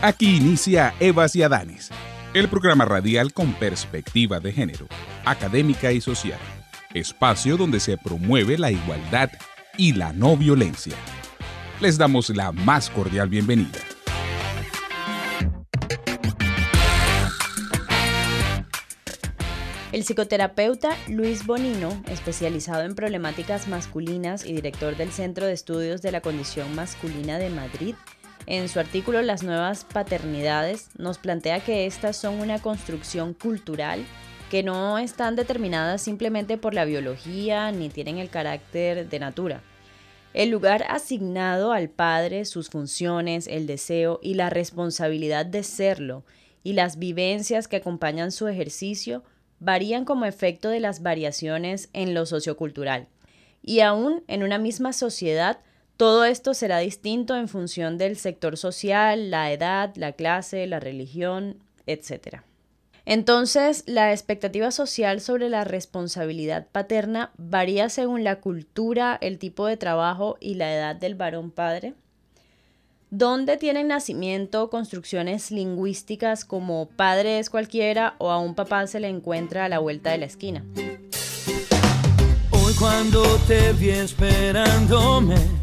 Aquí inicia Evas y Adanes, el programa radial con perspectiva de género, académica y social, espacio donde se promueve la igualdad y la no violencia. Les damos la más cordial bienvenida. El psicoterapeuta Luis Bonino, especializado en problemáticas masculinas y director del Centro de Estudios de la Condición Masculina de Madrid, en su artículo Las nuevas paternidades nos plantea que estas son una construcción cultural que no están determinadas simplemente por la biología ni tienen el carácter de natura. El lugar asignado al padre, sus funciones, el deseo y la responsabilidad de serlo y las vivencias que acompañan su ejercicio varían como efecto de las variaciones en lo sociocultural. Y aún en una misma sociedad todo esto será distinto en función del sector social, la edad, la clase, la religión, etc. Entonces, la expectativa social sobre la responsabilidad paterna varía según la cultura, el tipo de trabajo y la edad del varón padre. ¿Dónde tienen nacimiento construcciones lingüísticas como padre es cualquiera o a un papá se le encuentra a la vuelta de la esquina? Hoy cuando te vi esperándome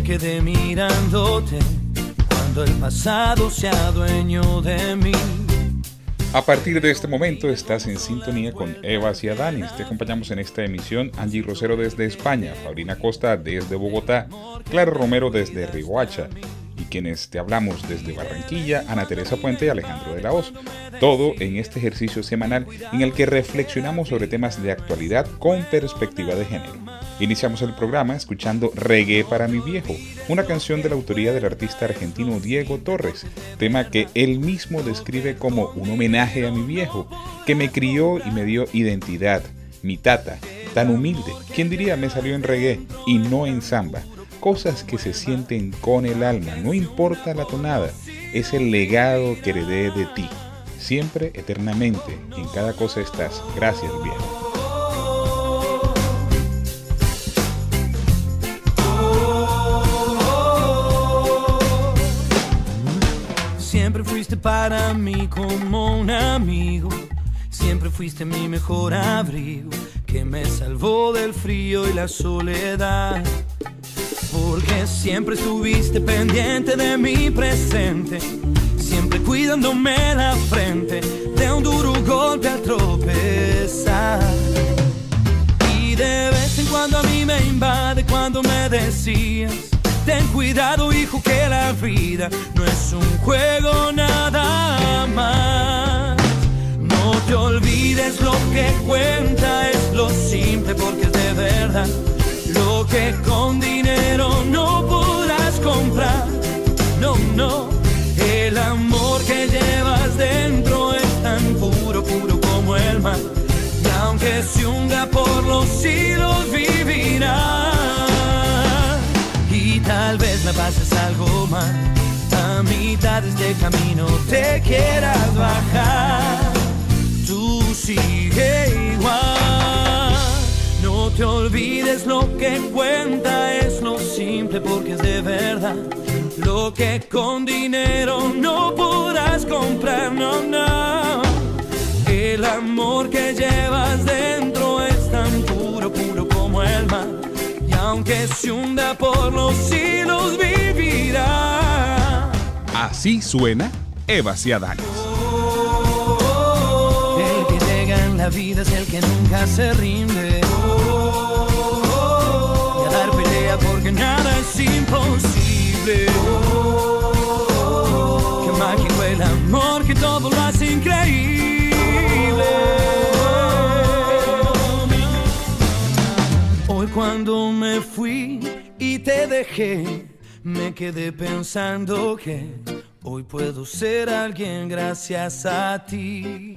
me quedé mirándote cuando el pasado se adueñó de mí. A partir de este momento estás en sintonía con Eva y Adanis. Te acompañamos en esta emisión Angie Rosero desde España, Fabrina Costa desde Bogotá, Clara Romero desde Riguacha y quienes te hablamos desde Barranquilla, Ana Teresa Puente y Alejandro de la Hoz. Todo en este ejercicio semanal en el que reflexionamos sobre temas de actualidad con perspectiva de género. Iniciamos el programa escuchando Reggae para mi viejo, una canción de la autoría del artista argentino Diego Torres, tema que él mismo describe como un homenaje a mi viejo, que me crió y me dio identidad, mi tata, tan humilde, quien diría me salió en reggae y no en samba, cosas que se sienten con el alma, no importa la tonada, es el legado que heredé de ti, siempre, eternamente, en cada cosa estás, gracias viejo. Para mí como un amigo. Siempre fuiste mi mejor abrigo, que me salvó del frío y la soledad. Porque siempre estuviste pendiente de mi presente, siempre cuidándome la frente de un duro golpe al tropezar. Y de vez en cuando a mí me invade cuando me decías Ten cuidado, hijo, que la vida no es un juego nada más. No te olvides lo que cuenta es lo simple porque es de verdad. Lo que con dinero no podrás comprar. No, no. El amor que llevas dentro es tan puro, puro como el mar. Y aunque se hunda por los siglos, vivirá tal vez me pases algo mal. A mitad de este camino te quieras bajar. Tú sigue igual. No te olvides lo que cuenta es lo simple porque es de verdad. Lo que con dinero no aunque se hunda por los siglos vivirá. Así suena Eva Ciadanes. El que llega en la vida es el que nunca se rinde. Y a dar pelea porque nada es imposible. Que mágico el amor que todo cuando me fui y te dejé, me quedé pensando que hoy puedo ser alguien gracias a ti.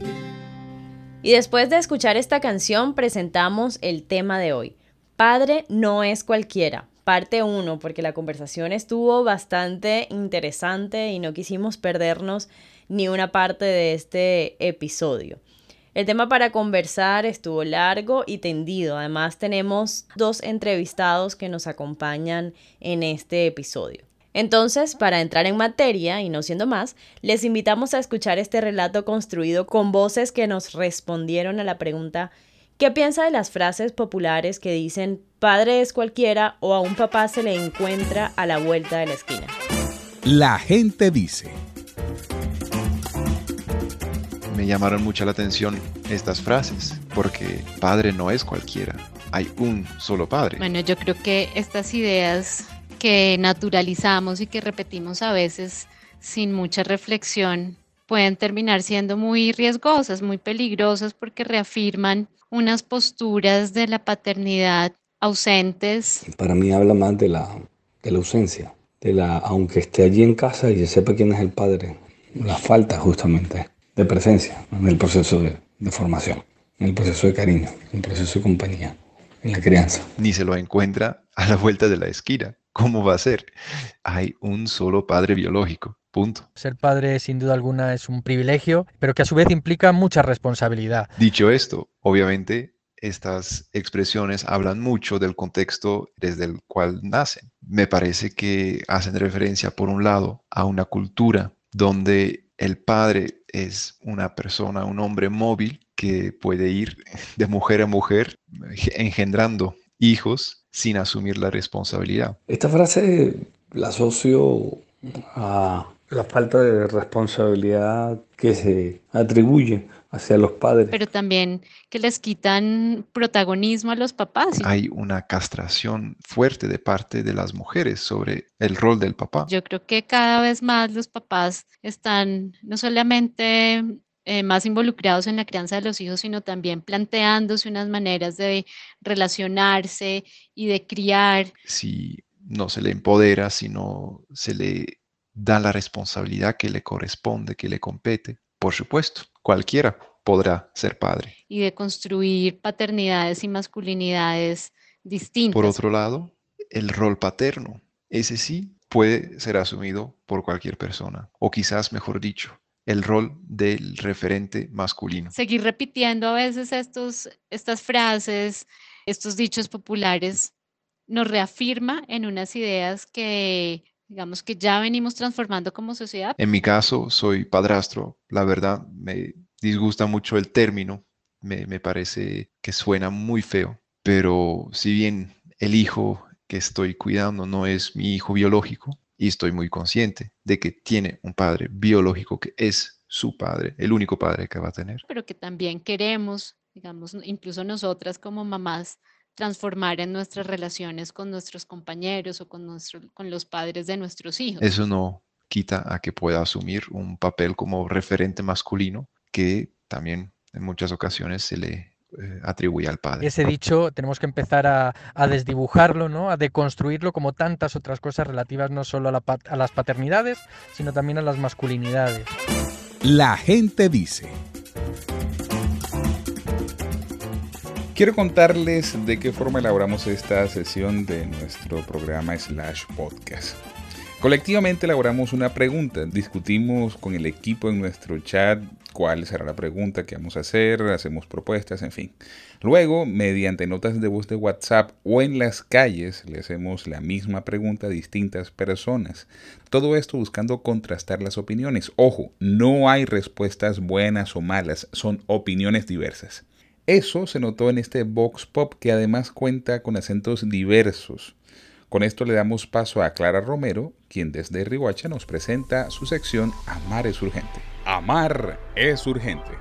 Y después de escuchar esta canción presentamos el tema de hoy. Padre no es cualquiera, parte 1, porque la conversación estuvo bastante interesante y no quisimos perdernos ni una parte de este episodio. El tema para conversar estuvo largo y tendido. Además tenemos dos entrevistados que nos acompañan en este episodio. Entonces, para entrar en materia y no siendo más, les invitamos a escuchar este relato construido con voces que nos respondieron a la pregunta ¿Qué piensa de las frases populares que dicen padre es cualquiera o a un papá se le encuentra a la vuelta de la esquina? La gente dice. Me llamaron mucho la atención estas frases, porque padre no es cualquiera, hay un solo padre. Bueno, yo creo que estas ideas que naturalizamos y que repetimos a veces sin mucha reflexión pueden terminar siendo muy riesgosas, muy peligrosas porque reafirman unas posturas de la paternidad ausentes. Para mí habla más de la, de la ausencia, de la, aunque esté allí en casa y sepa quién es el padre, la falta justamente de presencia en el proceso de, de formación, en el proceso de cariño, en el proceso de compañía, en la crianza. Ni se lo encuentra a la vuelta de la esquina. ¿Cómo va a ser? Hay un solo padre biológico. Punto. Ser padre, sin duda alguna, es un privilegio, pero que a su vez implica mucha responsabilidad. Dicho esto, obviamente estas expresiones hablan mucho del contexto desde el cual nacen. Me parece que hacen referencia, por un lado, a una cultura donde el padre es una persona, un hombre móvil que puede ir de mujer a mujer engendrando hijos sin asumir la responsabilidad. Esta frase la asocio a la falta de responsabilidad que se atribuye hacia los padres. Pero también que les quitan protagonismo a los papás. Hay una castración fuerte de parte de las mujeres sobre el rol del papá. Yo creo que cada vez más los papás están no solamente eh, más involucrados en la crianza de los hijos, sino también planteándose unas maneras de relacionarse y de criar. Si no se le empodera, si no se le da la responsabilidad que le corresponde, que le compete, por supuesto, cualquiera podrá ser padre. Y de construir paternidades y masculinidades distintas. Por otro lado, el rol paterno, ese sí puede ser asumido por cualquier persona, o quizás, mejor dicho, el rol del referente masculino. Seguir repitiendo a veces estos, estas frases, estos dichos populares, nos reafirma en unas ideas que digamos que ya venimos transformando como sociedad. En mi caso, soy padrastro. La verdad, me disgusta mucho el término. Me, me parece que suena muy feo. Pero si bien el hijo que estoy cuidando no es mi hijo biológico, y estoy muy consciente de que tiene un padre biológico que es su padre, el único padre que va a tener. Pero que también queremos, digamos, incluso nosotras como mamás, transformar en nuestras relaciones con nuestros compañeros o con, nuestro, con los padres de nuestros hijos. Eso no quita a que pueda asumir un papel como referente masculino que también en muchas ocasiones se le eh, atribuye al padre. Ese dicho tenemos que empezar a, a, desdibujarlo, ¿no? a deconstruirlo como tantas otras cosas relativas no solo a, la, a las paternidades, sino también a las masculinidades. La gente dice. Quiero contarles de qué forma elaboramos esta sesión de nuestro programa slash podcast. Colectivamente elaboramos una pregunta, discutimos con el equipo en nuestro chat cuál será la pregunta que vamos a hacer, hacemos propuestas, en fin. Luego, mediante notas de voz de WhatsApp o en las calles, le hacemos la misma pregunta a distintas personas. Todo esto buscando contrastar las opiniones. Ojo, no hay respuestas buenas o malas, son opiniones diversas. Eso se notó en este Vox Pop que además cuenta con acentos diversos. Con esto le damos paso a Clara Romero, quien desde Rihuacha nos presenta su sección Amar es urgente. Amar es urgente.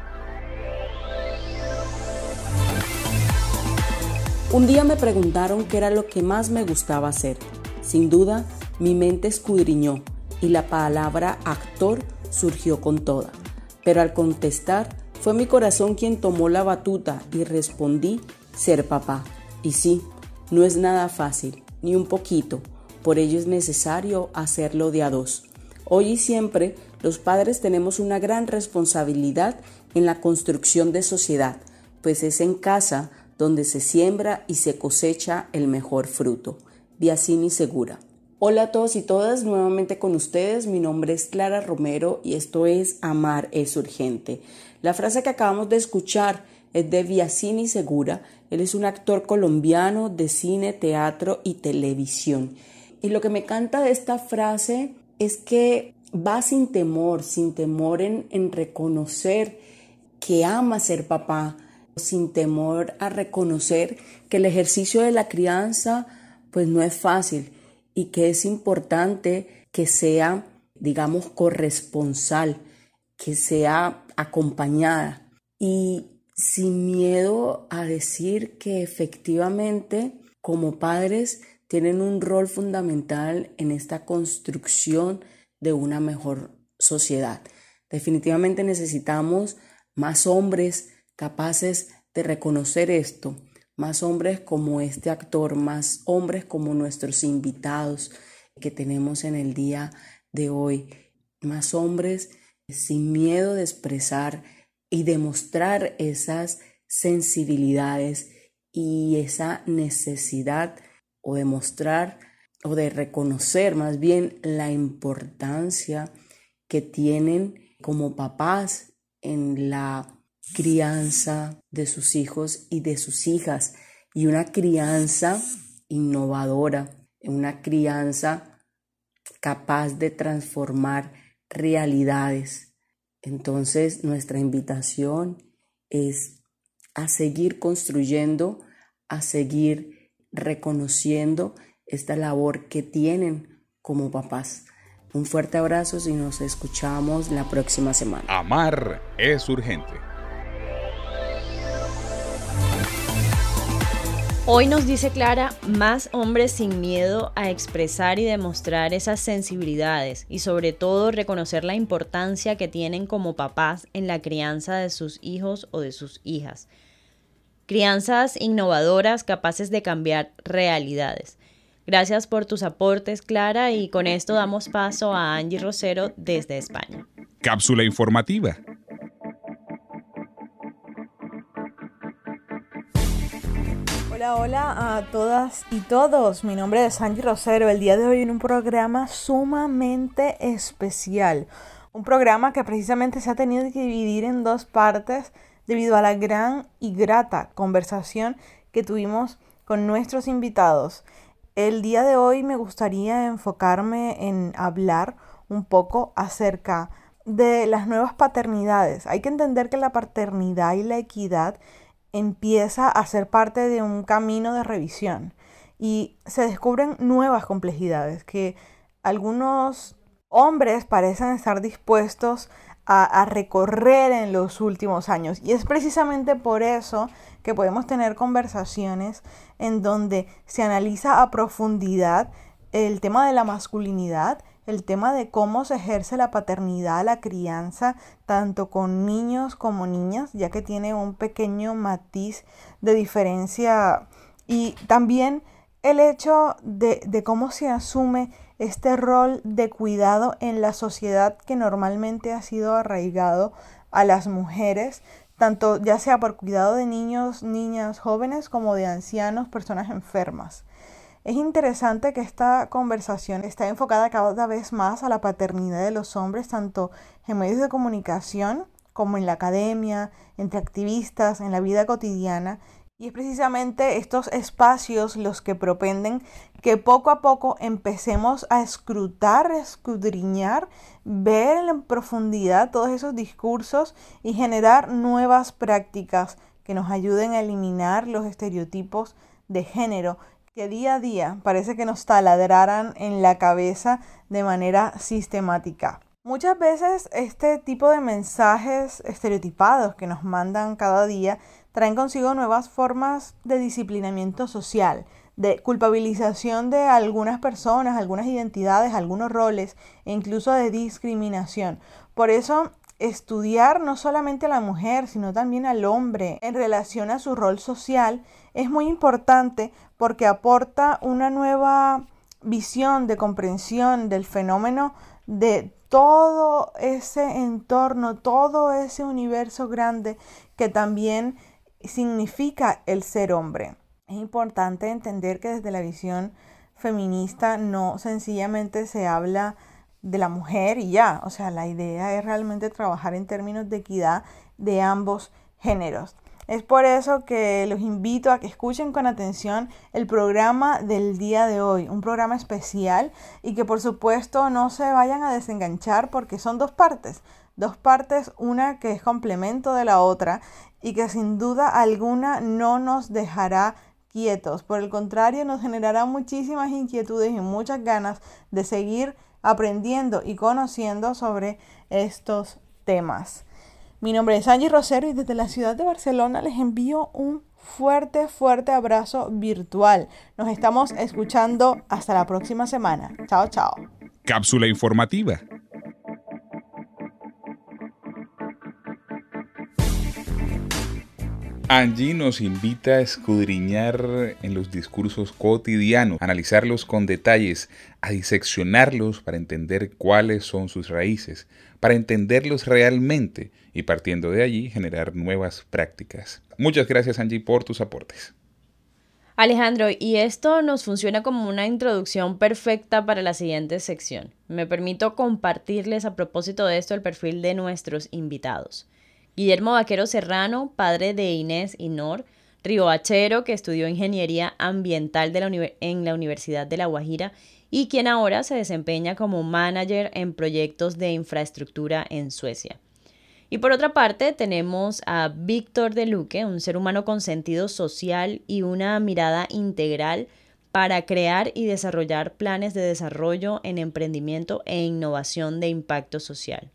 Un día me preguntaron qué era lo que más me gustaba hacer. Sin duda, mi mente escudriñó y la palabra actor surgió con toda. Pero al contestar, fue mi corazón quien tomó la batuta y respondí ser papá. Y sí, no es nada fácil, ni un poquito, por ello es necesario hacerlo de a dos. Hoy y siempre los padres tenemos una gran responsabilidad en la construcción de sociedad, pues es en casa donde se siembra y se cosecha el mejor fruto. Biasini Segura. Hola a todos y todas, nuevamente con ustedes. Mi nombre es Clara Romero y esto es Amar es urgente. La frase que acabamos de escuchar es de Biasini Segura. Él es un actor colombiano de cine, teatro y televisión. Y lo que me encanta de esta frase es que va sin temor, sin temor en, en reconocer que ama ser papá, sin temor a reconocer que el ejercicio de la crianza pues no es fácil y que es importante que sea, digamos, corresponsal, que sea acompañada y sin miedo a decir que efectivamente como padres tienen un rol fundamental en esta construcción de una mejor sociedad. Definitivamente necesitamos más hombres capaces de reconocer esto, más hombres como este actor, más hombres como nuestros invitados que tenemos en el día de hoy, más hombres sin miedo de expresar y demostrar esas sensibilidades y esa necesidad o demostrar o de reconocer más bien la importancia que tienen como papás en la crianza de sus hijos y de sus hijas. Y una crianza innovadora, una crianza capaz de transformar realidades. Entonces nuestra invitación es a seguir construyendo, a seguir reconociendo esta labor que tienen como papás. Un fuerte abrazo y nos escuchamos la próxima semana. Amar es urgente. Hoy nos dice Clara, más hombres sin miedo a expresar y demostrar esas sensibilidades y sobre todo reconocer la importancia que tienen como papás en la crianza de sus hijos o de sus hijas. Crianzas innovadoras capaces de cambiar realidades. Gracias por tus aportes, Clara, y con esto damos paso a Angie Rosero desde España. Cápsula informativa. Hola, hola a todas y todos. Mi nombre es Angie Rosero. El día de hoy en un programa sumamente especial. Un programa que precisamente se ha tenido que dividir en dos partes debido a la gran y grata conversación que tuvimos con nuestros invitados. El día de hoy me gustaría enfocarme en hablar un poco acerca de las nuevas paternidades. Hay que entender que la paternidad y la equidad empieza a ser parte de un camino de revisión y se descubren nuevas complejidades que algunos hombres parecen estar dispuestos a, recorrer en los últimos años. Y es precisamente por eso que podemos tener conversaciones en donde se analiza a profundidad el tema de la masculinidad, el tema de cómo se ejerce la paternidad, la crianza, tanto con niños como niñas, ya que tiene un pequeño matiz de diferencia y también el hecho de, de cómo se asume este rol de cuidado en la sociedad que normalmente ha sido arraigado a las mujeres, tanto ya sea por cuidado de niños, niñas, jóvenes, como de ancianos, personas enfermas. Es interesante que esta conversación está enfocada cada vez más a la paternidad de los hombres, tanto en medios de comunicación como en la academia, entre activistas, en la vida cotidiana, y es precisamente estos espacios los que propenden que poco a poco empecemos a escrutar, escudriñar, ver en profundidad todos esos discursos y generar nuevas prácticas que nos ayuden a eliminar los estereotipos de género que día a día parece que nos taladraran en la cabeza de manera sistemática. Muchas veces este tipo de mensajes estereotipados que nos mandan cada día traen consigo nuevas formas de disciplinamiento social, de culpabilización de algunas personas, algunas identidades, algunos roles e incluso de discriminación. Por eso, estudiar no solamente a la mujer, sino también al hombre en relación a su rol social es muy importante porque aporta una nueva visión de comprensión del fenómeno de todo ese entorno, todo ese universo grande que también significa el ser hombre. Es importante entender que desde la visión feminista no sencillamente se habla de la mujer y ya, o sea, la idea es realmente trabajar en términos de equidad de ambos géneros. Es por eso que los invito a que escuchen con atención el programa del día de hoy, un programa especial y que por supuesto no se vayan a desenganchar porque son dos partes, dos partes, una que es complemento de la otra y que sin duda alguna no nos dejará quietos, por el contrario nos generará muchísimas inquietudes y muchas ganas de seguir aprendiendo y conociendo sobre estos temas. Mi nombre es Angie Rosero y desde la ciudad de Barcelona les envío un fuerte, fuerte abrazo virtual. Nos estamos escuchando hasta la próxima semana. Chao, chao. Cápsula informativa. Angie nos invita a escudriñar en los discursos cotidianos, analizarlos con detalles, a diseccionarlos para entender cuáles son sus raíces, para entenderlos realmente y partiendo de allí generar nuevas prácticas. Muchas gracias Angie por tus aportes. Alejandro, y esto nos funciona como una introducción perfecta para la siguiente sección. Me permito compartirles a propósito de esto el perfil de nuestros invitados. Guillermo Vaquero Serrano, padre de Inés y Nor, ribachero que estudió ingeniería ambiental en la Universidad de La Guajira y quien ahora se desempeña como manager en proyectos de infraestructura en Suecia. Y por otra parte tenemos a Víctor de Luque, un ser humano con sentido social y una mirada integral para crear y desarrollar planes de desarrollo en emprendimiento e innovación de impacto social.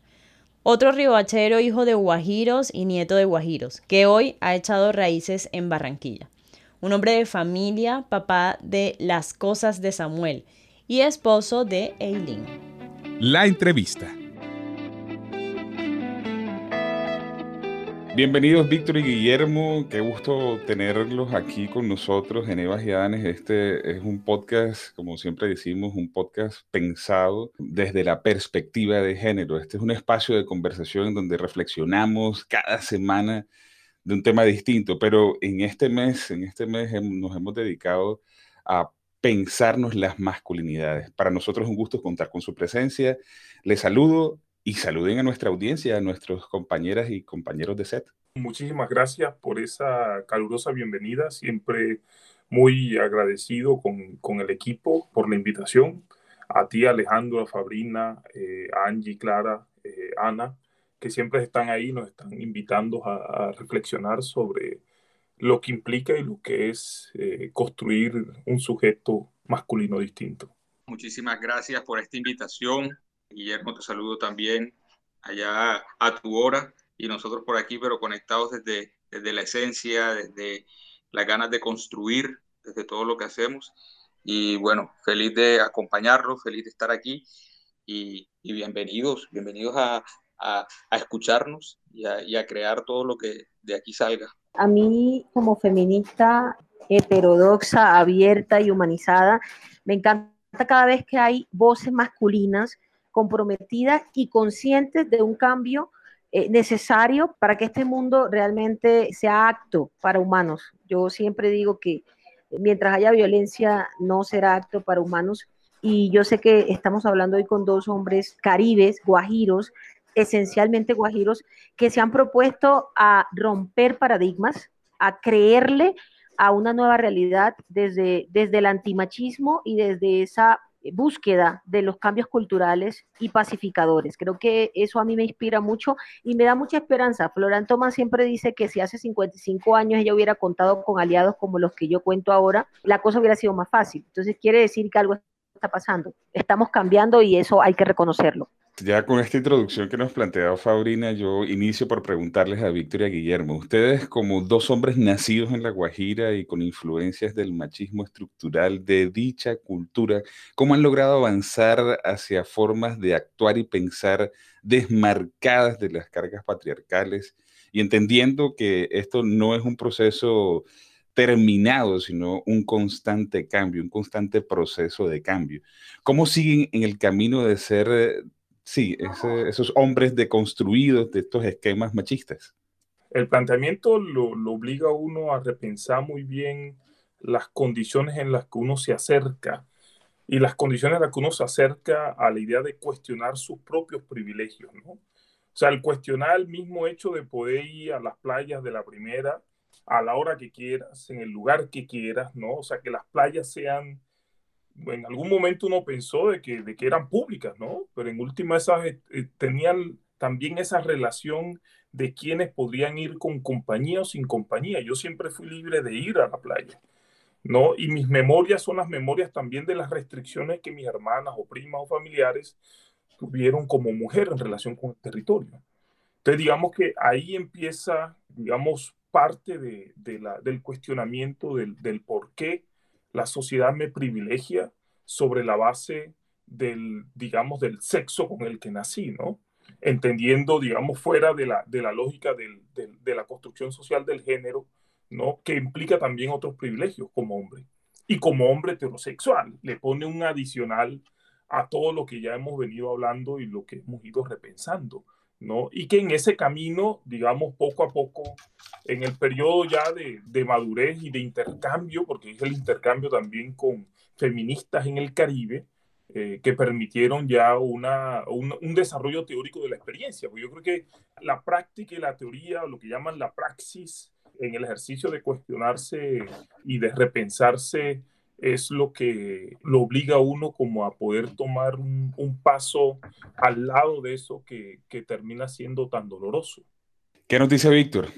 Otro ribachero hijo de guajiros y nieto de guajiros, que hoy ha echado raíces en Barranquilla. Un hombre de familia, papá de Las Cosas de Samuel y esposo de Eileen. La entrevista. Bienvenidos Víctor y Guillermo, qué gusto tenerlos aquí con nosotros en Evas y Adanes. Este es un podcast, como siempre decimos, un podcast pensado desde la perspectiva de género. Este es un espacio de conversación donde reflexionamos cada semana de un tema distinto, pero en este mes, en este mes nos hemos dedicado a pensarnos las masculinidades. Para nosotros es un gusto contar con su presencia. Les saludo y saluden a nuestra audiencia, a nuestros compañeras y compañeros de set. Muchísimas gracias por esa calurosa bienvenida. Siempre muy agradecido con, el equipo por la invitación. A ti, Alejandro, a Fabrina, eh, a Angie, Clara, eh, Ana, que siempre están ahí, nos están invitando a reflexionar sobre lo que implica y lo que es eh, construir un sujeto masculino distinto. Muchísimas gracias por esta invitación. Guillermo, te saludo también allá a tu hora y nosotros por aquí, pero conectados desde, desde la esencia, desde las ganas de construir, desde todo lo que hacemos. Y bueno, feliz de acompañarlos, feliz de estar aquí y, bienvenidos, bienvenidos a, a, escucharnos y y a crear todo lo que de aquí salga a mí como feminista heterodoxa, abierta y humanizada, me encanta cada vez que hay voces masculinas comprometidas y conscientes de un cambio eh, necesario para que este mundo realmente sea acto para humanos. Yo siempre digo que mientras haya violencia no será acto para humanos y yo sé que estamos hablando hoy con dos hombres caribes, guajiros, esencialmente guajiros, que se han propuesto a romper paradigmas, a creerle a una nueva realidad desde, desde el antimachismo y desde esa búsqueda de los cambios culturales y pacificadores. Creo que eso a mí me inspira mucho y me da mucha esperanza. Florán Tomás siempre dice que si hace 55 años ella hubiera contado con aliados como los que yo cuento ahora, la cosa hubiera sido más fácil. Entonces quiere decir que algo está pasando. Estamos cambiando y eso hay que reconocerlo. Ya con esta introducción que nos planteaba Fabrina, yo inicio por preguntarles a Víctor y a Guillermo, ustedes como dos hombres nacidos en La Guajira y con influencias del machismo estructural de dicha cultura, ¿cómo han logrado avanzar hacia formas de actuar y pensar desmarcadas de las cargas patriarcales y entendiendo que esto no es un proceso terminado, sino un constante cambio, un constante proceso de cambio. ¿Cómo siguen en el camino de ser, sí, esos hombres deconstruidos de estos esquemas machistas? El planteamiento lo, lo obliga a uno a repensar muy bien las condiciones en las que uno se acerca y las condiciones en las que uno se acerca a la idea de cuestionar sus propios privilegios, ¿no? O sea, el cuestionar el mismo hecho de poder ir a las playas de la primera a la hora que quieras, en el lugar que quieras, ¿no? O sea, que las playas sean, en algún momento uno pensó de que, de que eran públicas, ¿no? Pero en última esas eh, eh, tenían también esa relación de quienes podían ir con compañía o sin compañía. Yo siempre fui libre de ir a la playa. ¿no? Y mis memorias son las memorias también de las restricciones que mis hermanas o primas o familiares tuvieron como mujer en relación con el territorio. Entonces, digamos que ahí empieza, digamos, parte de, la, del cuestionamiento del, del, por qué la sociedad me privilegia sobre la base del, digamos, del sexo con el que nací, ¿no? Entendiendo, digamos, fuera de la, de la lógica del, de la construcción social del género, ¿no? Que implica también otros privilegios como hombre. Y como hombre heterosexual, le pone un adicional a todo lo que ya hemos venido hablando y lo que hemos ido repensando, ¿no? Y que en ese camino, digamos, poco a poco, en el periodo ya de, de madurez y de intercambio, porque es el intercambio también con feministas en el Caribe, eh, que permitieron ya una, un, un, desarrollo teórico de la experiencia. Porque yo creo que la práctica y la teoría, lo que llaman la praxis, en el ejercicio de cuestionarse y de repensarse es lo que lo obliga a uno como a poder tomar un, un paso al lado de eso que, que, termina siendo tan doloroso. ¿Qué nos dice Víctor?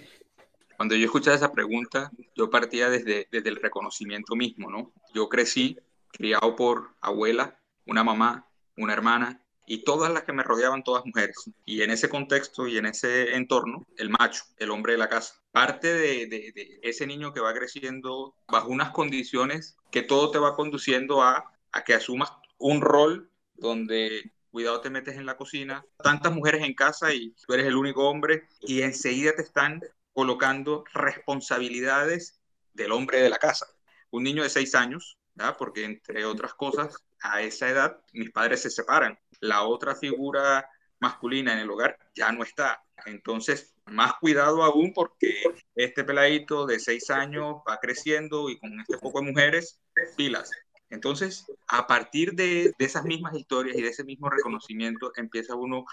Cuando yo escuchaba esa pregunta, yo partía desde, desde el reconocimiento mismo, ¿no? Yo crecí criado por abuela, una mamá, una hermana y todas las que me rodeaban, todas mujeres. Y en ese contexto y en ese entorno, el macho, el hombre de la casa. Parte de, de, ese niño que va creciendo bajo unas condiciones que todo te va conduciendo a, a que asumas un rol donde cuidado te metes en la cocina, tantas mujeres en casa y tú eres el único hombre y enseguida te están colocando responsabilidades del hombre de la casa. Un niño de seis años, porque entre otras cosas, a esa edad mis padres se separan la otra figura masculina en el hogar ya no está. Entonces, más cuidado aún porque este peladito de seis años va creciendo y con este poco de mujeres, pilas. Entonces, a partir de, de esas mismas historias y de ese mismo reconocimiento, empieza uno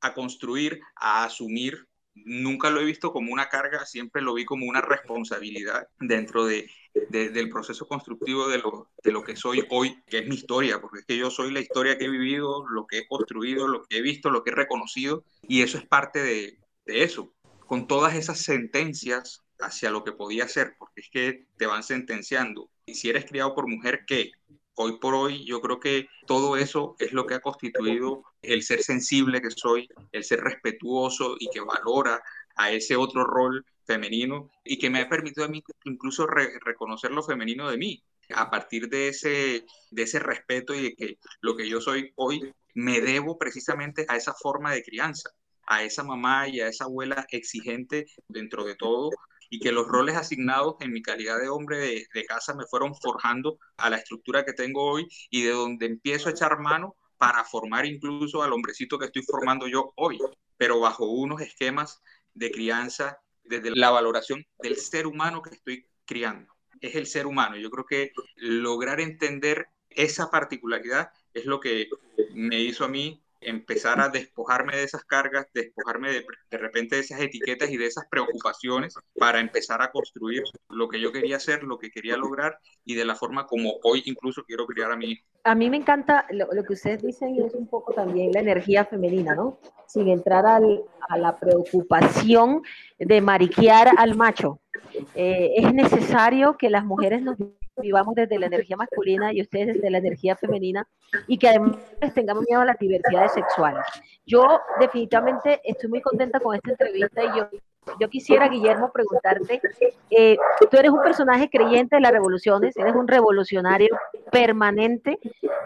a construir, a asumir nunca lo he visto como una carga, siempre lo vi como una responsabilidad dentro de, del proceso constructivo de lo, de lo que soy hoy, que es mi historia, porque es que yo soy la historia que he vivido, lo que he construido, lo que he visto, lo que he reconocido, y eso es parte de, de eso, con todas esas sentencias hacia lo que podía ser, porque es que te van sentenciando. Y si eres criado por mujer, ¿qué? Hoy por hoy yo creo que todo eso es lo que ha constituido el ser sensible que soy, el ser respetuoso y que valora a ese otro rol femenino y que me ha permitido a mí incluso reconocer lo femenino de mí. A partir de ese, respeto y de que lo que yo soy hoy me debo precisamente a esa forma de crianza, a esa mamá y a esa abuela exigente dentro de todo y que los roles asignados en mi calidad de hombre de, casa me fueron forjando a la estructura que tengo hoy y de donde empiezo a echar mano para formar incluso al hombrecito que estoy formando yo hoy, pero bajo unos esquemas de crianza desde la valoración del ser humano que estoy criando. Es el ser humano. Yo creo que lograr entender esa particularidad es lo que me hizo a mí empezar a despojarme de esas cargas, despojarme de, de, repente de esas etiquetas y de esas preocupaciones para empezar a construir lo que yo quería hacer, lo que quería lograr y de la forma como hoy incluso quiero criar a mi hijo. A mí me encanta lo, lo que ustedes dicen y es un poco también la energía femenina, ¿no? Sin entrar al, a la preocupación de mariquear al macho. Eh, es necesario que las mujeres nos vivamos desde la energía masculina y ustedes desde la energía femenina y que además tengamos miedo a las diversidades sexuales. Yo definitivamente estoy muy contenta con esta entrevista y yo, yo quisiera, Guillermo, preguntarte, eh, tú eres un personaje creyente de las revoluciones, eres un revolucionario permanente,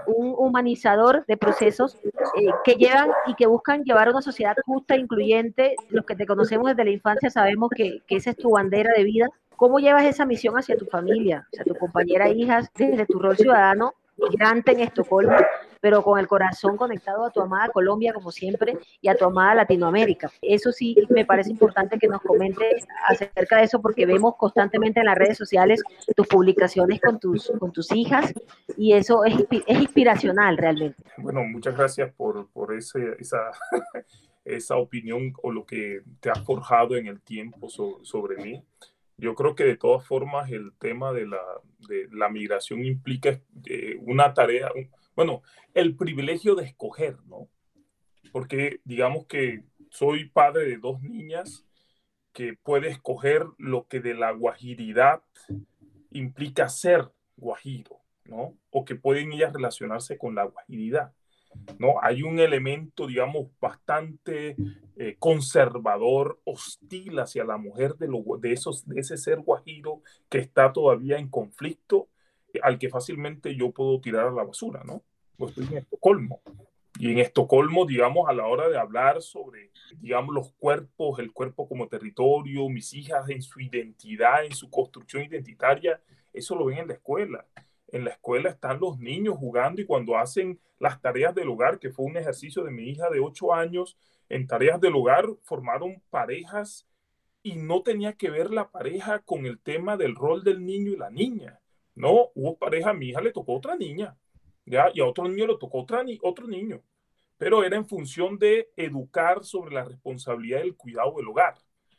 un humanizador de procesos eh, que llevan y que buscan llevar a una sociedad justa, incluyente. Los que te conocemos desde la infancia sabemos que, que esa es tu bandera de vida ¿Cómo llevas esa misión hacia tu familia, hacia tu compañera, hijas, desde tu rol ciudadano migrante en Estocolmo, pero con el corazón conectado a tu amada Colombia, como siempre, y a tu amada Latinoamérica. Eso sí me parece importante que nos comentes acerca de eso, porque vemos constantemente en las redes sociales tus publicaciones con tus, con tus hijas, y eso es, es inspiracional realmente. Bueno, muchas gracias por, por ese, esa, esa opinión o lo que te ha forjado en el tiempo sobre mí. Yo creo que de todas formas el tema de la, de la migración implica eh, una tarea, bueno, el privilegio de escoger, ¿no? Porque digamos que soy padre de dos niñas que puede escoger lo que de la guajiridad implica ser guajiro, ¿no? O que pueden ellas relacionarse con la guajiridad. ¿No? Hay un elemento, digamos, bastante eh, conservador, hostil hacia la mujer de, de, esos, de ese ser guajiro que está todavía en conflicto, eh, al que fácilmente yo puedo tirar a la basura, ¿no? Pues estoy en Estocolmo. Y en Estocolmo, digamos, a la hora de hablar sobre, digamos, los cuerpos, el cuerpo como territorio, mis hijas en su identidad, en su construcción identitaria, eso lo ven en la escuela en la escuela están los niños jugando y cuando hacen las tareas del hogar, que fue un ejercicio de mi hija de 8 años, en tareas del hogar formaron parejas y no tenía que ver la pareja con el tema del rol del niño y la niña. No, hubo pareja, a mi hija le tocó otra niña, ¿ya? Y a otro niño le tocó otra ni otro niño. Pero era en función de educar sobre la responsabilidad del cuidado del hogar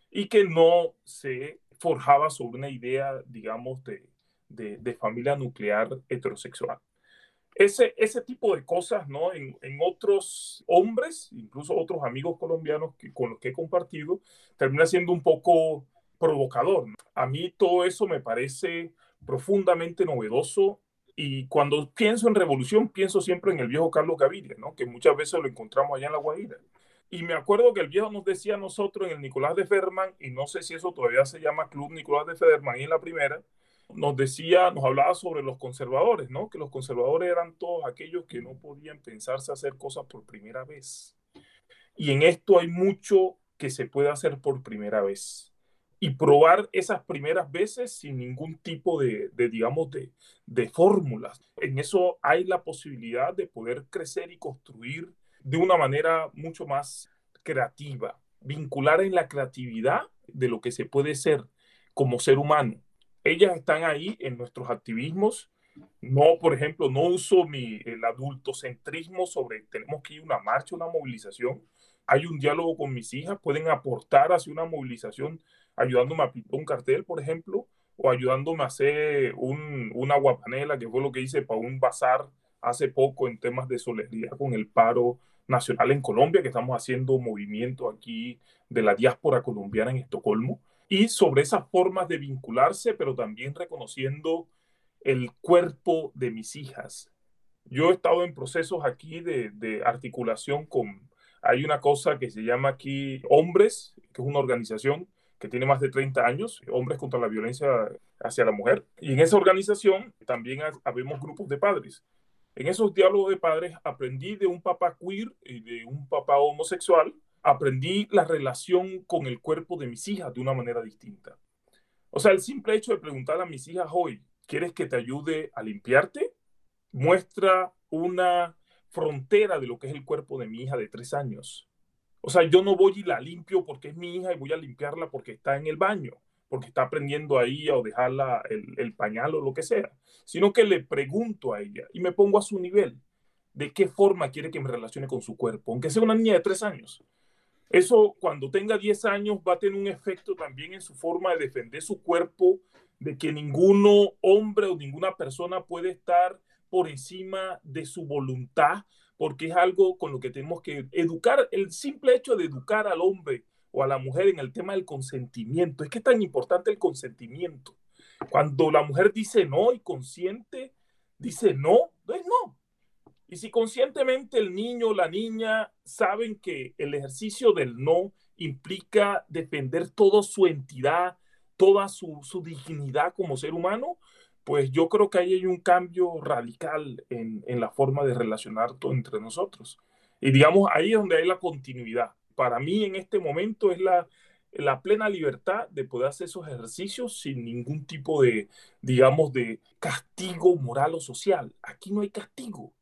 y que no se forjaba sobre una idea, digamos, de, de, familia nuclear heterosexual. Ese, ese tipo de cosas, ¿no? En, en, otros hombres, incluso otros amigos colombianos que, con los que he compartido, termina siendo un poco provocador. A mí todo eso me parece profundamente novedoso y cuando pienso en revolución, pienso siempre en el viejo Carlos Gaviria, ¿no? Que muchas veces lo encontramos allá en La Guajira. Y me acuerdo que el viejo nos decía a nosotros en el Nicolás de Ferman, y no sé si eso todavía se llama Club Nicolás de Federman, y en la primera, nos decía, nos hablaba sobre los conservadores, ¿no? Que los conservadores eran todos aquellos que no podían pensarse hacer cosas por primera vez. Y en esto hay mucho que se puede hacer por primera vez. Y probar esas primeras veces sin ningún tipo de, de digamos, de, de fórmulas. En eso hay la posibilidad de poder crecer y construir de una manera mucho más creativa. Vincular en la creatividad de lo que se puede ser como ser humano ellas están ahí en nuestros activismos. No, por ejemplo, no uso mi, el adultocentrismo sobre tenemos que ir a una marcha, una movilización. Hay un diálogo con mis hijas, pueden aportar hacia una movilización ayudándome a pintar un cartel, por ejemplo, o ayudándome a hacer un, una guapanela, que fue lo que hice para un bazar hace poco en temas de solidaridad con el paro nacional en Colombia, que estamos haciendo movimiento aquí de la diáspora colombiana en Estocolmo y sobre esas formas de vincularse, pero también reconociendo el cuerpo de mis hijas. Yo he estado en procesos aquí de, articulación con, hay una cosa que se llama aquí Hombres, que es una organización que tiene más de 30 años, Hombres contra la Violencia hacia la Mujer. Y en esa organización también habemos grupos de padres. En esos diálogos de padres aprendí de un papá queer y de un papá homosexual aprendí la relación con el cuerpo de mis hijas de una manera distinta. O sea, el simple hecho de preguntar a mis hijas hoy, ¿quieres que te ayude a limpiarte? Muestra una frontera de lo que es el cuerpo de mi hija de tres años. O sea, yo no voy y la limpio porque es mi hija y voy a limpiarla porque está en el baño, porque está aprendiendo ahí o dejarla el, el pañal o lo que sea, sino que le pregunto a ella y me pongo a su nivel de qué forma quiere que me relacione con su cuerpo, aunque sea una niña de tres años. Eso cuando tenga 10 años va a tener un efecto también en su forma de defender su cuerpo, de que ninguno hombre o ninguna persona puede estar por encima de su voluntad, porque es algo con lo que tenemos que educar, el simple hecho de educar al hombre o a la mujer en el tema del consentimiento. Es que es tan importante el consentimiento. Cuando la mujer dice no y consciente, dice no, no es no. Y si conscientemente el niño o la niña saben que el ejercicio del no implica defender toda su entidad, toda su, dignidad como ser humano, pues yo creo que ahí hay un cambio radical en, la forma de relacionar todo entre nosotros. Y digamos, ahí es donde hay la continuidad. Para mí en este momento es la plena libertad de poder hacer esos ejercicios sin ningún tipo de, digamos, de castigo moral o social. Aquí no hay castigo.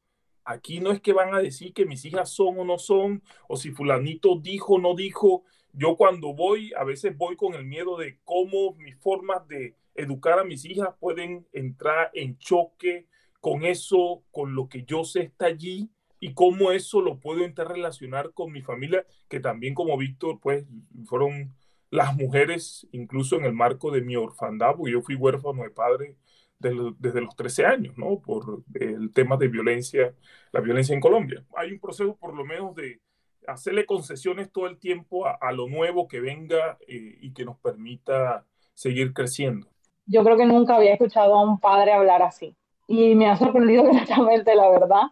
Aquí no es que van a decir que mis hijas son o no son, o si fulanito dijo o no dijo. Yo cuando voy, a veces voy con el miedo de cómo mis formas de educar a mis hijas pueden entrar en choque con eso, con lo que yo sé está allí y cómo eso lo puedo interrelacionar con mi familia, que también como Víctor, pues fueron las mujeres, incluso en el marco de mi orfandad, porque yo fui huérfano de padre desde, los 13 años, ¿no? Por el tema de violencia, la violencia en Colombia. Hay un proceso por lo menos de hacerle concesiones todo el tiempo a, lo nuevo que venga eh, y que nos permita seguir creciendo. Yo creo que nunca había escuchado a un padre hablar así y me ha sorprendido gratamente, la verdad.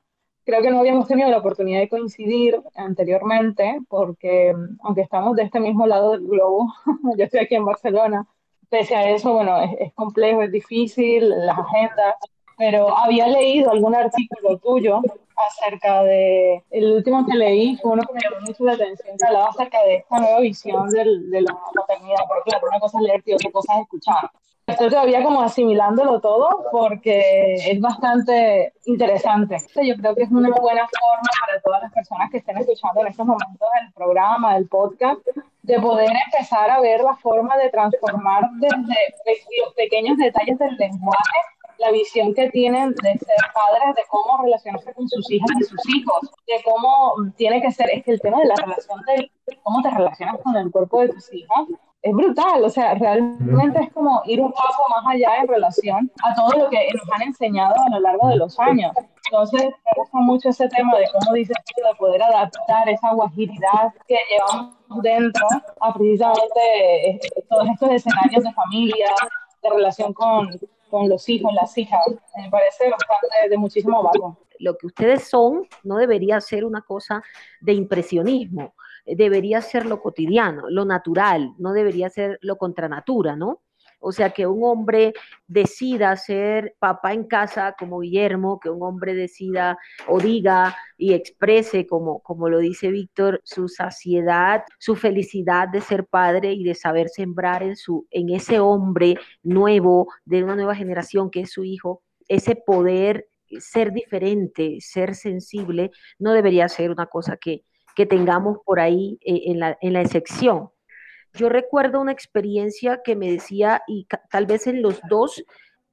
Creo que no habíamos tenido la oportunidad de coincidir anteriormente porque aunque estamos de este mismo lado del globo, yo estoy aquí en Barcelona, pese a eso, bueno, es, complejo, es difícil, las agendas, pero había leído algún artículo tuyo acerca de, el último que leí fue uno que me llamó mucho la atención, que hablaba acerca de esta nueva visión del, de la maternidad, porque claro, una cosa es leer y otra cosa es escuchar. Estoy todavía como asimilándolo todo porque es bastante interesante. Yo creo que es una buena forma para todas las personas que estén escuchando en estos momentos el programa, el podcast, de poder empezar a ver la forma de transformar desde los pequeños detalles del lenguaje la visión que tienen de ser padres, de cómo relacionarse con sus hijas y sus hijos, de cómo tiene que ser, es que el tema de la relación de cómo te relacionas con el cuerpo de tus hijos es brutal, o sea, realmente es como ir un paso más allá en relación a todo lo que nos han enseñado a lo largo de los años. Entonces, me gusta mucho ese tema de cómo dices de poder adaptar esa guajidad que llevamos dentro a precisamente eh, todos estos escenarios de familia, de relación con, con los hijos, las hijas. Me parece bastante de muchísimo valor. Lo que ustedes son no debería ser una cosa de impresionismo, debería ser lo cotidiano, lo natural, no debería ser lo contra natura, ¿no? O sea, que un hombre decida ser papá en casa como Guillermo, que un hombre decida o diga y exprese, como, como lo dice Víctor, su saciedad, su felicidad de ser padre y de saber sembrar en, su, en ese hombre nuevo, de una nueva generación que es su hijo, ese poder ser diferente, ser sensible, no debería ser una cosa que, que tengamos por ahí eh, en, la, en la excepción. Yo recuerdo una experiencia que me decía, y tal vez en los dos,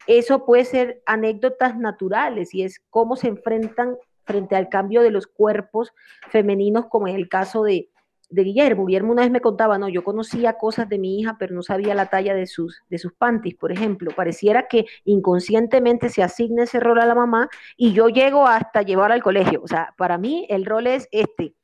eso puede ser anécdotas naturales y es cómo se enfrentan frente al cambio de los cuerpos femeninos, como en el caso de, Guillermo. Guillermo una vez me contaba, no, yo conocía cosas de mi hija, pero no sabía la talla de sus, de sus panties, por ejemplo. Pareciera que inconscientemente se asigna ese rol a la mamá y yo llego hasta llevar al colegio. O sea, para mí el rol es este.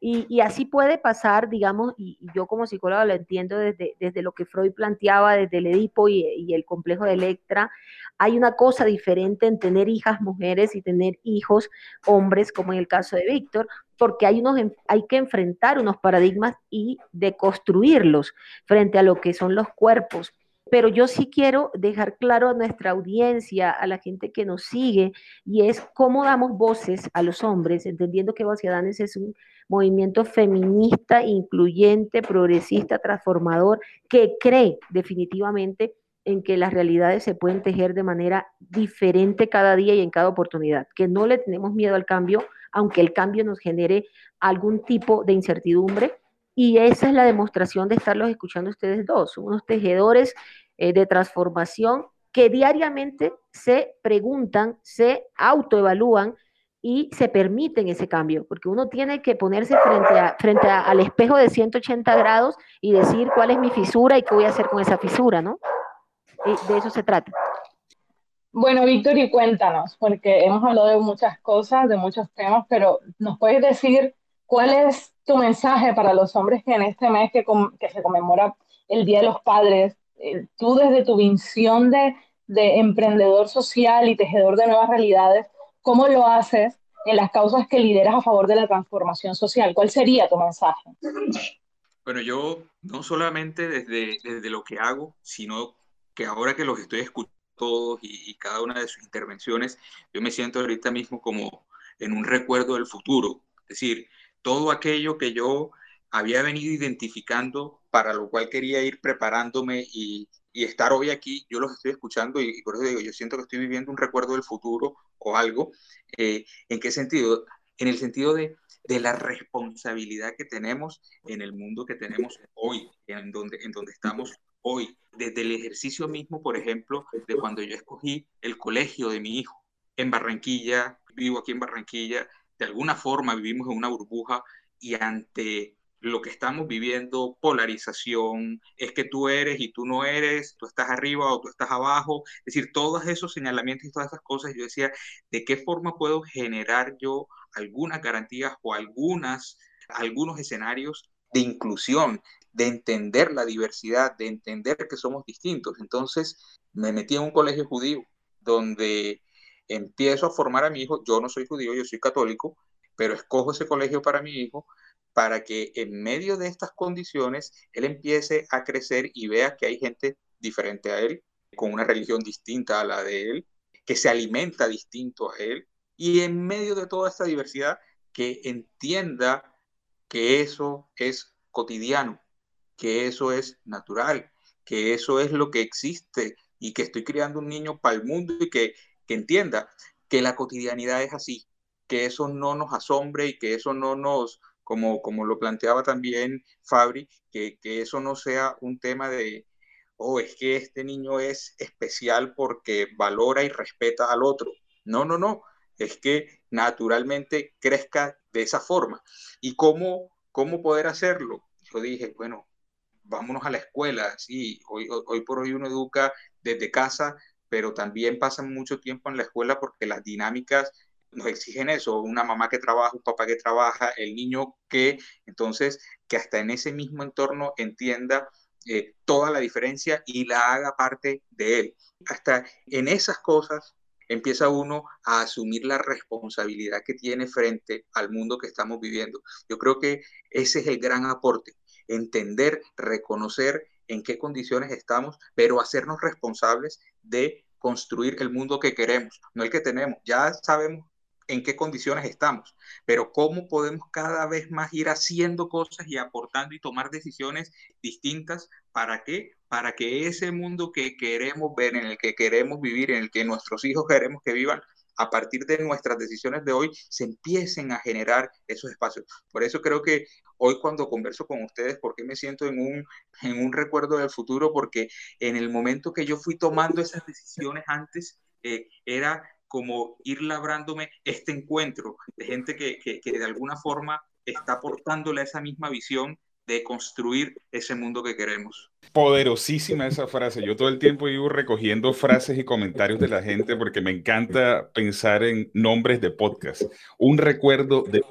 Y, así puede pasar, digamos, y, yo como psicóloga lo entiendo desde, desde lo que Freud planteaba, desde el Edipo y, el complejo de Electra, hay una cosa diferente en tener hijas mujeres y tener hijos hombres, como en el caso de Víctor, porque hay, unos, hay que enfrentar unos paradigmas y deconstruirlos frente a lo que son los cuerpos. Pero yo sí quiero dejar claro a nuestra audiencia, a la gente que nos sigue, y es cómo damos voces a los hombres, entendiendo que Danes es un movimiento feminista, incluyente, progresista, transformador, que cree definitivamente en que las realidades se pueden tejer de manera diferente cada día y en cada oportunidad, que no le tenemos miedo al cambio, aunque el cambio nos genere algún tipo de incertidumbre. Y esa es la demostración de estarlos escuchando ustedes dos, unos tejedores eh, de transformación que diariamente se preguntan, se autoevalúan y se permiten ese cambio, porque uno tiene que ponerse frente, a, frente al espejo de 180 grados y decir cuál es mi fisura y qué voy a hacer con esa fisura, ¿no? Y de eso se trata. Bueno, Víctor, y cuéntanos, porque hemos hablado de muchas cosas, de muchos temas, pero ¿nos puedes decir cuál es tu mensaje para los hombres que en este mes que, se conmemora el Día de los Padres, eh, tú desde tu visión de emprendedor social y tejedor de nuevas realidades, ¿Cómo lo haces en las causas que lideras a favor de la transformación social? ¿Cuál sería tu mensaje? Bueno, yo no solamente desde, desde lo que hago, sino que ahora que los estoy escuchando todos y, cada una de sus intervenciones, yo me siento ahorita mismo como en un recuerdo del futuro. Es decir, todo aquello que yo había venido identificando, para lo cual quería ir preparándome y, estar hoy aquí, yo los estoy escuchando y, por eso digo, yo siento que estoy viviendo un recuerdo del futuro o algo. Eh, ¿En qué sentido? En el sentido de, de, la responsabilidad que tenemos en el mundo que tenemos hoy, en donde, en donde estamos hoy. Desde el ejercicio mismo, por ejemplo, de cuando yo escogí el colegio de mi hijo en Barranquilla, vivo aquí en Barranquilla, de alguna forma vivimos en una burbuja y ante lo que estamos viviendo, polarización, es que tú eres y tú no eres, tú estás arriba o tú estás abajo, es decir, todos esos señalamientos y todas esas cosas, yo decía, ¿de qué forma puedo generar yo algunas garantías o algunas, algunos escenarios de inclusión, de entender la diversidad, de entender que somos distintos? Entonces me metí en un colegio judío donde empiezo a formar a mi hijo, yo no soy judío, yo soy católico, pero escojo ese colegio para mi hijo para que en medio de estas condiciones él empiece a crecer y vea que hay gente diferente a él, con una religión distinta a la de él, que se alimenta distinto a él, y en medio de toda esta diversidad, que entienda que eso es cotidiano, que eso es natural, que eso es lo que existe y que estoy criando un niño para el mundo y que, que entienda que la cotidianidad es así, que eso no nos asombre y que eso no nos, como, como lo planteaba también Fabri, que, que eso no sea un tema de, oh, es que este niño es especial porque valora y respeta al otro. No, no, no, es que naturalmente crezca de esa forma. ¿Y cómo, cómo poder hacerlo? Yo dije, bueno, vámonos a la escuela, sí, hoy, hoy por hoy uno educa desde casa, pero también pasa mucho tiempo en la escuela porque las dinámicas nos exigen eso, una mamá que trabaja, un papá que trabaja, el niño que, entonces, que hasta en ese mismo entorno entienda eh, toda la diferencia y la haga parte de él. Hasta en esas cosas empieza uno a asumir la responsabilidad que tiene frente al mundo que estamos viviendo. Yo creo que ese es el gran aporte, entender, reconocer en qué condiciones estamos, pero hacernos responsables de construir el mundo que queremos, no el que tenemos. Ya sabemos en qué condiciones estamos, pero cómo podemos cada vez más ir haciendo cosas y aportando y tomar decisiones distintas para qué? Para que ese mundo que queremos ver, en el que queremos vivir, en el que nuestros hijos queremos que vivan, a partir de nuestras decisiones de hoy, se empiecen a generar esos espacios. Por eso creo que hoy cuando converso con ustedes, porque me siento en un, en un recuerdo del futuro? Porque en el momento que yo fui tomando esas decisiones antes, eh, era como ir labrándome este encuentro de gente que, que, de alguna forma está aportándole a esa misma visión de construir ese mundo que queremos. Poderosísima esa frase. Yo todo el tiempo iba recogiendo frases y comentarios de la gente porque me encanta pensar en nombres de podcast. Un recuerdo de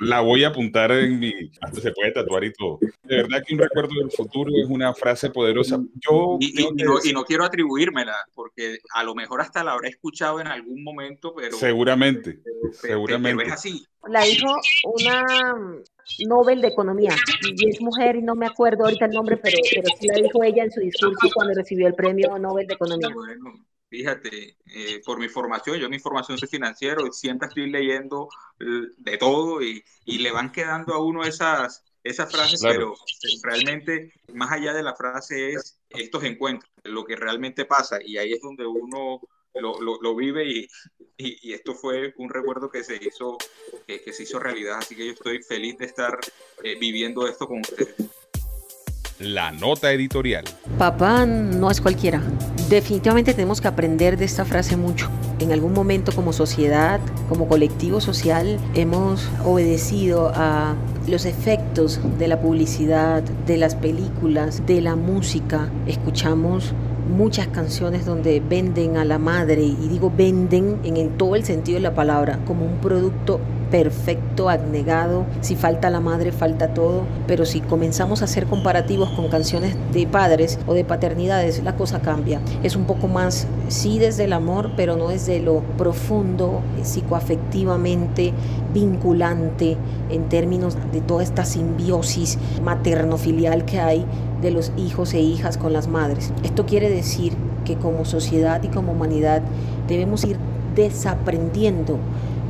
la voy a apuntar en mi hasta se puede tatuar y todo. De verdad que un recuerdo del futuro es una frase poderosa. Yo y, no, quiero atribuírmela porque a lo mejor hasta la habré escuchado en algún momento, pero seguramente, seguramente. es así. La dijo una Nobel de Economía. Y es mujer y no me acuerdo ahorita el nombre, pero, pero sí la dijo ella en su discurso cuando recibió el premio Nobel de Economía. Bueno, fíjate, eh, por mi formación, yo mi formación soy financiero y siempre estoy leyendo eh, de todo y, y, le van quedando a uno esas, esas frases, pero realmente más allá de la frase es estos encuentros, lo que realmente pasa y ahí es donde uno lo, lo, lo vive y, y, esto fue un recuerdo que se hizo, que, que, se hizo realidad, así que yo estoy feliz de estar eh, viviendo esto con ustedes. La nota editorial. Papá no es cualquiera. Definitivamente tenemos que aprender de esta frase mucho. En algún momento como sociedad, como colectivo social, hemos obedecido a los efectos de la publicidad, de las películas, de la música. Escuchamos muchas canciones donde venden a la madre, y digo venden en, todo el sentido de la palabra, como un producto perfecto, abnegado, si falta la madre, falta todo, pero si comenzamos a hacer comparativos con canciones de padres o de paternidades, la cosa cambia. Es un poco más, sí desde el amor, pero no desde lo profundo, psicoafectivamente vinculante en términos de toda esta simbiosis materno-filial que hay de los hijos e hijas con las madres. Esto quiere decir que como sociedad y como humanidad debemos ir desaprendiendo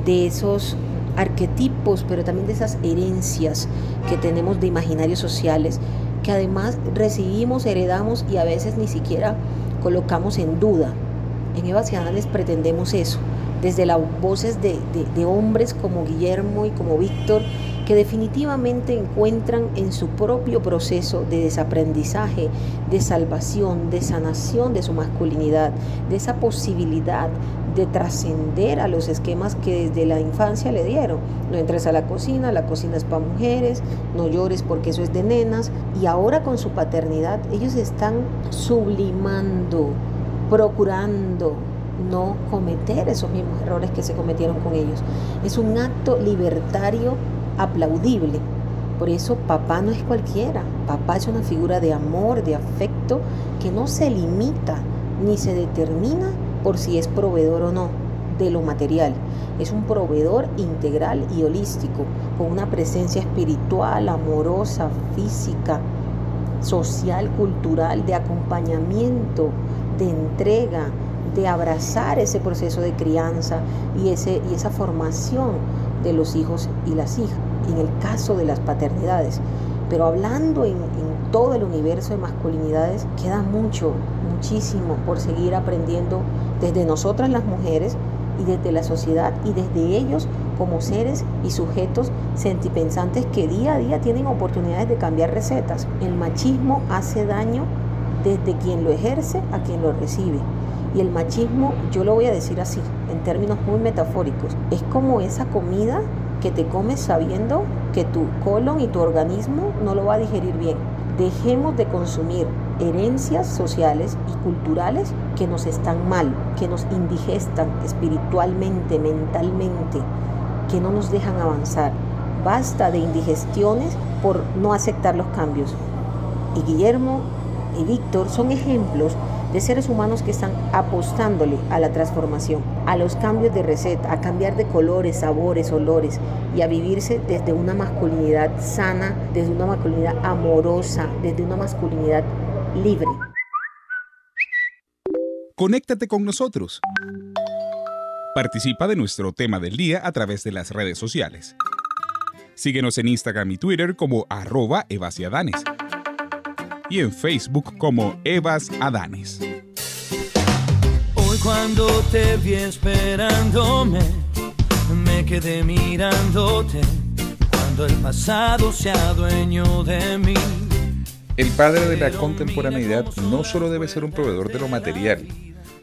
de esos arquetipos, pero también de esas herencias que tenemos de imaginarios sociales, que además recibimos, heredamos y a veces ni siquiera colocamos en duda. En Eva les pretendemos eso, desde las voces de, de hombres como Guillermo y como Víctor, que definitivamente encuentran en su propio proceso de desaprendizaje, de salvación, de sanación de su masculinidad, de esa posibilidad de trascender a los esquemas que desde la infancia le dieron. No entres a la cocina, la cocina es para mujeres, no llores porque eso es de nenas. Y ahora con su paternidad ellos están sublimando, procurando no cometer esos mismos errores que se cometieron con ellos. Es un acto libertario aplaudible. Por eso papá no es cualquiera, papá es una figura de amor, de afecto, que no se limita ni se determina por si es proveedor o no de lo material. Es un proveedor integral y holístico, con una presencia espiritual, amorosa, física, social, cultural, de acompañamiento, de entrega, de abrazar ese proceso de crianza y, ese, y esa formación de los hijos y las hijas en el caso de las paternidades. Pero hablando en, todo el universo de masculinidades, queda mucho, muchísimo por seguir aprendiendo desde nosotras las mujeres y desde la sociedad y desde ellos como seres y sujetos sentipensantes que día a día tienen oportunidades de cambiar recetas. El machismo hace daño desde quien lo ejerce a quien lo recibe. Y el machismo, yo lo voy a decir así, en términos muy metafóricos, es como esa comida que te comes sabiendo que tu colon y tu organismo no lo va a digerir bien. Dejemos de consumir herencias sociales y culturales que nos están mal, que nos indigestan espiritualmente, mentalmente, que no nos dejan avanzar. Basta de indigestiones por no aceptar los cambios. Y Guillermo y Víctor son ejemplos de seres humanos que están apostándole a la transformación, a los cambios de receta, a cambiar de colores, sabores, olores y a vivirse desde una masculinidad sana, desde una masculinidad amorosa, desde una masculinidad libre. Conéctate con nosotros. Participa de nuestro tema del día a través de las redes sociales. Síguenos en Instagram y Twitter como arroba evasiadanes y en Facebook como Evas Adanes. Hoy cuando te vi esperándome, me quedé mirándote cuando el pasado se adueñó de mí. El padre de la contemporaneidad no solo debe ser un proveedor de lo material,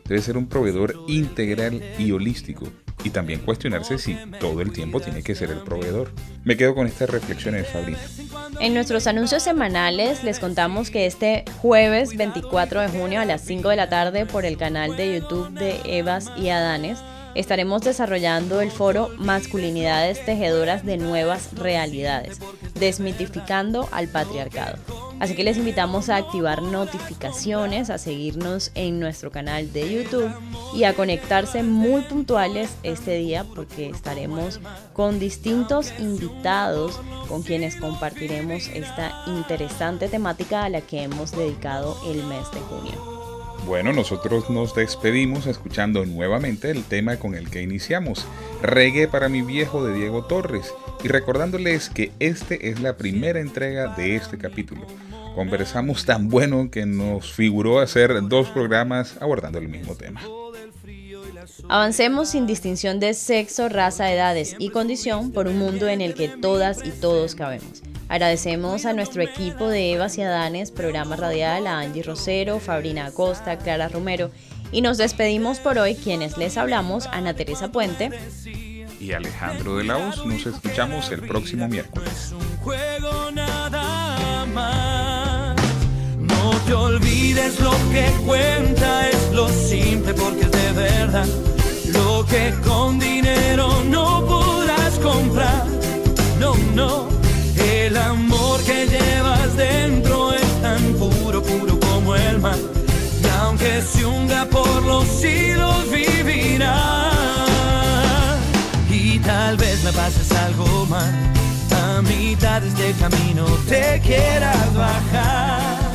debe ser un proveedor integral y holístico y también cuestionarse si todo el tiempo tiene que ser el proveedor. Me quedo con estas reflexiones, Fabrina. En nuestros anuncios semanales les contamos que este jueves 24 de junio a las 5 de la tarde por el canal de YouTube de Evas y Adanes estaremos desarrollando el foro Masculinidades Tejedoras de Nuevas Realidades, desmitificando al patriarcado. Así que les invitamos a activar notificaciones, a seguirnos en nuestro canal de YouTube y a conectarse muy puntuales este día porque estaremos con distintos invitados con quienes compartiremos esta interesante temática a la que hemos dedicado el mes de junio. Bueno, nosotros nos despedimos escuchando nuevamente el tema con el que iniciamos, Reggae para mi viejo de Diego Torres, y recordándoles que este es la primera entrega de este capítulo. Conversamos tan bueno que nos figuró hacer dos programas abordando el mismo tema. Avancemos sin distinción de sexo, raza, edades y condición por un mundo en el que todas y todos cabemos. Agradecemos a nuestro equipo de Eva y Adanes, programa radial, a Angie Rosero, Fabrina Acosta, Clara Romero. Y nos despedimos por hoy quienes les hablamos, Ana Teresa Puente y Alejandro de la Hoz. Nos escuchamos el próximo miércoles. No te olvides lo que cuenta es lo simple porque es de verdad. Lo que con dinero no podrás comprar. No, no el amor que llevas dentro es tan puro, puro como el mar. Y aunque se hunda por los siglos, vivirá. Y tal vez me pases algo mal. A mitad de este camino te quieras bajar.